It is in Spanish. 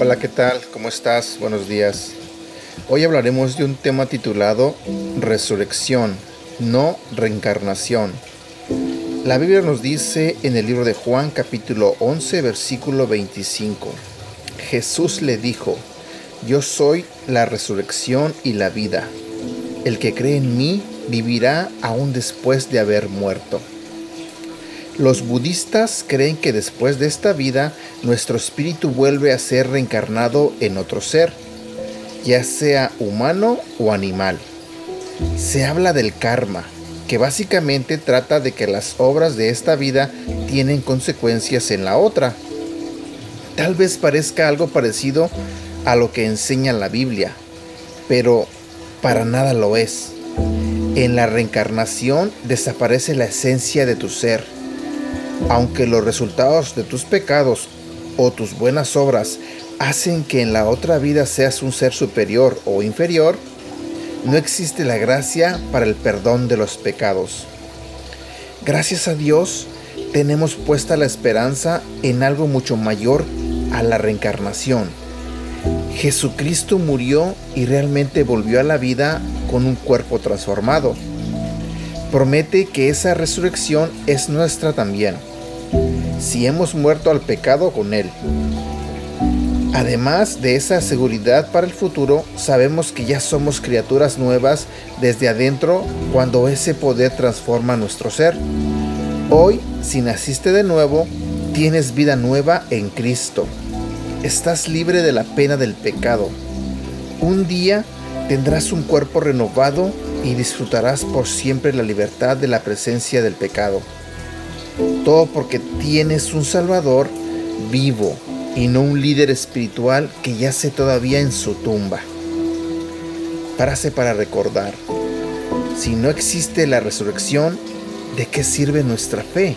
Hola, ¿qué tal? ¿Cómo estás? Buenos días. Hoy hablaremos de un tema titulado Resurrección, no reencarnación. La Biblia nos dice en el libro de Juan capítulo 11 versículo 25, Jesús le dijo, Yo soy la resurrección y la vida. El que cree en mí vivirá aún después de haber muerto. Los budistas creen que después de esta vida nuestro espíritu vuelve a ser reencarnado en otro ser, ya sea humano o animal. Se habla del karma, que básicamente trata de que las obras de esta vida tienen consecuencias en la otra. Tal vez parezca algo parecido a lo que enseña la Biblia, pero para nada lo es. En la reencarnación desaparece la esencia de tu ser aunque los resultados de tus pecados o tus buenas obras hacen que en la otra vida seas un ser superior o inferior, no existe la gracia para el perdón de los pecados. Gracias a Dios tenemos puesta la esperanza en algo mucho mayor a la reencarnación. Jesucristo murió y realmente volvió a la vida con un cuerpo transformado. Promete que esa resurrección es nuestra también si hemos muerto al pecado con Él. Además de esa seguridad para el futuro, sabemos que ya somos criaturas nuevas desde adentro cuando ese poder transforma nuestro ser. Hoy, si naciste de nuevo, tienes vida nueva en Cristo. Estás libre de la pena del pecado. Un día tendrás un cuerpo renovado y disfrutarás por siempre la libertad de la presencia del pecado. Todo porque tienes un Salvador vivo y no un líder espiritual que yace todavía en su tumba. Párase para recordar, si no existe la resurrección, ¿de qué sirve nuestra fe?